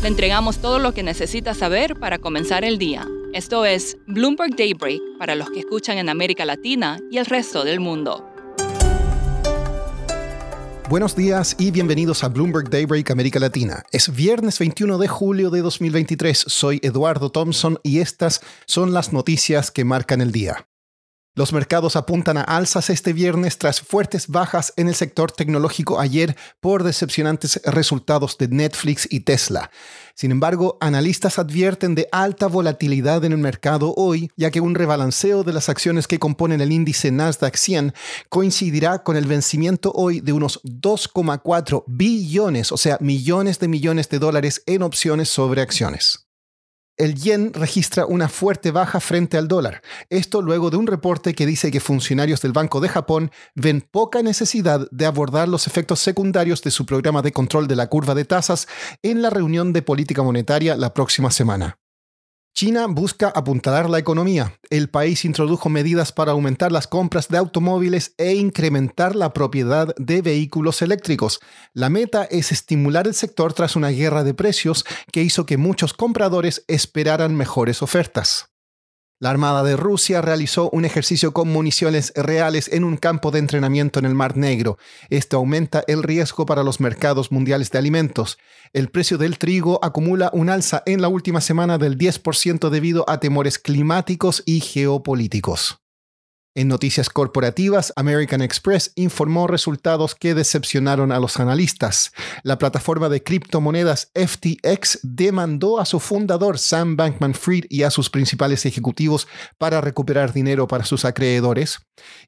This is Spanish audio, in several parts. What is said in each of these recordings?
Le entregamos todo lo que necesita saber para comenzar el día. Esto es Bloomberg Daybreak para los que escuchan en América Latina y el resto del mundo. Buenos días y bienvenidos a Bloomberg Daybreak América Latina. Es viernes 21 de julio de 2023. Soy Eduardo Thompson y estas son las noticias que marcan el día. Los mercados apuntan a alzas este viernes tras fuertes bajas en el sector tecnológico ayer por decepcionantes resultados de Netflix y Tesla. Sin embargo, analistas advierten de alta volatilidad en el mercado hoy, ya que un rebalanceo de las acciones que componen el índice Nasdaq 100 coincidirá con el vencimiento hoy de unos 2,4 billones, o sea, millones de millones de dólares en opciones sobre acciones el yen registra una fuerte baja frente al dólar. Esto luego de un reporte que dice que funcionarios del Banco de Japón ven poca necesidad de abordar los efectos secundarios de su programa de control de la curva de tasas en la reunión de política monetaria la próxima semana. China busca apuntalar la economía. El país introdujo medidas para aumentar las compras de automóviles e incrementar la propiedad de vehículos eléctricos. La meta es estimular el sector tras una guerra de precios que hizo que muchos compradores esperaran mejores ofertas. La Armada de Rusia realizó un ejercicio con municiones reales en un campo de entrenamiento en el Mar Negro. Esto aumenta el riesgo para los mercados mundiales de alimentos. El precio del trigo acumula un alza en la última semana del 10% debido a temores climáticos y geopolíticos. En noticias corporativas, American Express informó resultados que decepcionaron a los analistas. La plataforma de criptomonedas FTX demandó a su fundador Sam Bankman Fried y a sus principales ejecutivos para recuperar dinero para sus acreedores.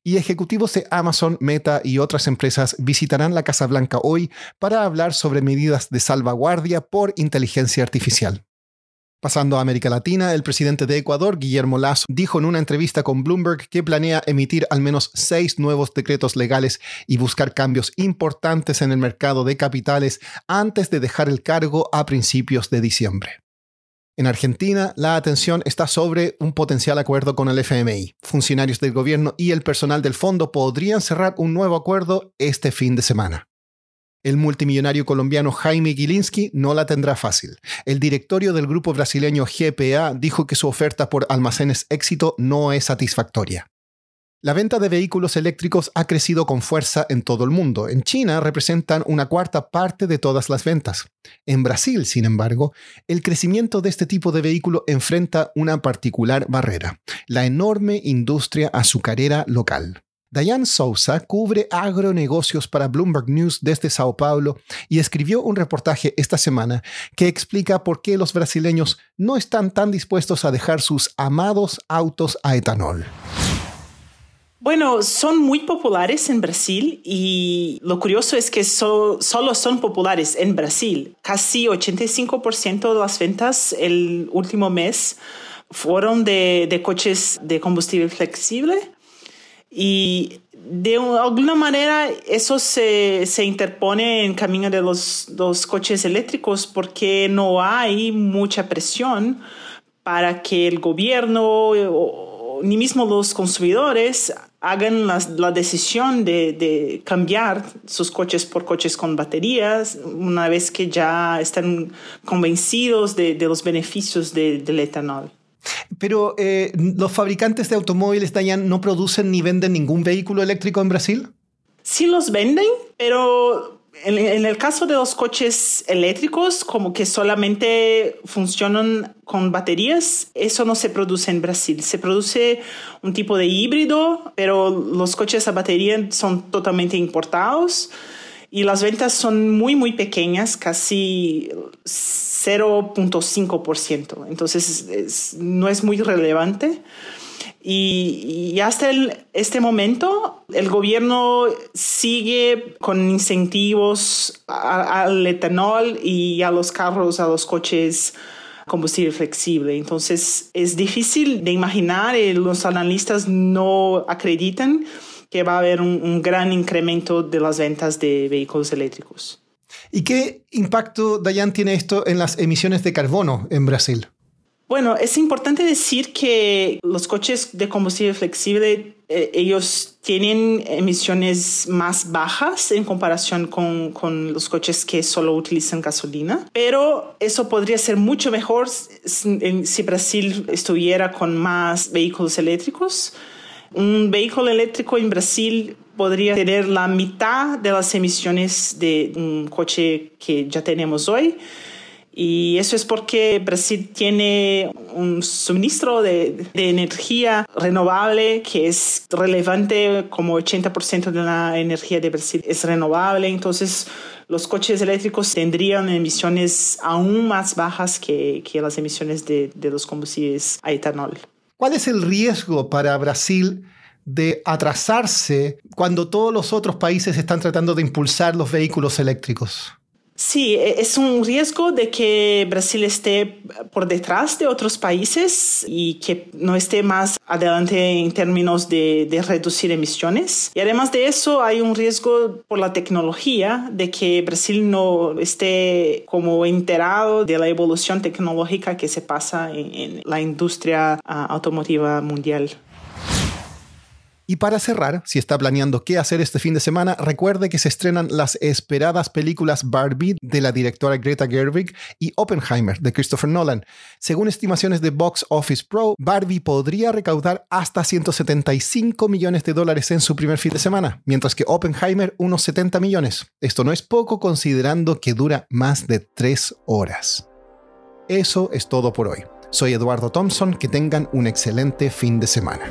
Y ejecutivos de Amazon, Meta y otras empresas visitarán la Casa Blanca hoy para hablar sobre medidas de salvaguardia por inteligencia artificial. Pasando a América Latina, el presidente de Ecuador, Guillermo Lazo, dijo en una entrevista con Bloomberg que planea emitir al menos seis nuevos decretos legales y buscar cambios importantes en el mercado de capitales antes de dejar el cargo a principios de diciembre. En Argentina, la atención está sobre un potencial acuerdo con el FMI. Funcionarios del gobierno y el personal del fondo podrían cerrar un nuevo acuerdo este fin de semana. El multimillonario colombiano Jaime Gilinski no la tendrá fácil. El directorio del grupo brasileño GPA dijo que su oferta por almacenes éxito no es satisfactoria. La venta de vehículos eléctricos ha crecido con fuerza en todo el mundo. En China representan una cuarta parte de todas las ventas. En Brasil, sin embargo, el crecimiento de este tipo de vehículo enfrenta una particular barrera, la enorme industria azucarera local. Diane Sousa cubre agronegocios para Bloomberg News desde Sao Paulo y escribió un reportaje esta semana que explica por qué los brasileños no están tan dispuestos a dejar sus amados autos a etanol. Bueno, son muy populares en Brasil y lo curioso es que solo son populares en Brasil. Casi 85% de las ventas el último mes fueron de, de coches de combustible flexible y de alguna manera eso se, se interpone en camino de los, los, coches eléctricos porque no hay mucha presión para que el gobierno o, ni mismo los consumidores hagan la, la decisión de, de, cambiar sus coches por coches con baterías una vez que ya están convencidos de, de los beneficios del etanol. Pero eh, los fabricantes de automóviles, Dayan, no producen ni venden ningún vehículo eléctrico en Brasil. Sí los venden, pero en, el caso de los coches eléctricos, como que solamente funcionan con baterías, eso no se produce en Brasil. Se produce un tipo de híbrido, pero los coches a batería son totalmente importados y las ventas son muy, muy pequeñas, casi 0.5%. Entonces no es muy relevante. Y, hasta este momento el gobierno sigue con incentivos al etanol y a los carros, a los coches combustible flexible. Entonces es difícil de imaginar y los analistas no acreditan que va a haber un, gran incremento de las ventas de vehículos eléctricos. ¿Y qué impacto, Dayan, tiene esto en las emisiones de carbono en Brasil? Bueno, es importante decir que los coches de combustible flexible, eh, ellos tienen emisiones más bajas en comparación con, con, los coches que solo utilizan gasolina, pero eso podría ser mucho mejor si Brasil estuviera con más vehículos eléctricos. Un vehículo eléctrico en Brasil podría tener la mitad de las emisiones de un coche que ya tenemos hoy. Y eso es porque Brasil tiene un suministro de, energía renovable que es relevante, como 80% de la energía de Brasil es renovable. Entonces, los coches eléctricos tendrían emisiones aún más bajas que, que las emisiones de, de los combustibles a etanol. ¿Cuál es el riesgo para Brasil de atrasarse cuando todos los otros países están tratando de impulsar los vehículos eléctricos? Sí, e, es un riesgo de que Brasil esté por detrás de otros países y que no esté más adelante en términos de, reducir emisiones. Y además de eso, hay un riesgo por la tecnología de que Brasil no esté como enterado de la evolución tecnológica que se pasa en, la industria ah, automotiva mundial. Y para cerrar, si está planeando qué hacer este fin de semana, recuerde que se estrenan las esperadas películas Barbie de la directora Greta Gerwig y Oppenheimer de Christopher Nolan. Según estimaciones de Box Office Pro, Barbie podría recaudar hasta 175 millones de dólares en su primer fin de semana, mientras que Oppenheimer unos 70 millones. Esto no es poco considerando que dura más de 3 horas. Eso es todo por hoy. Soy Eduardo Thompson, que tengan un excelente fin de semana.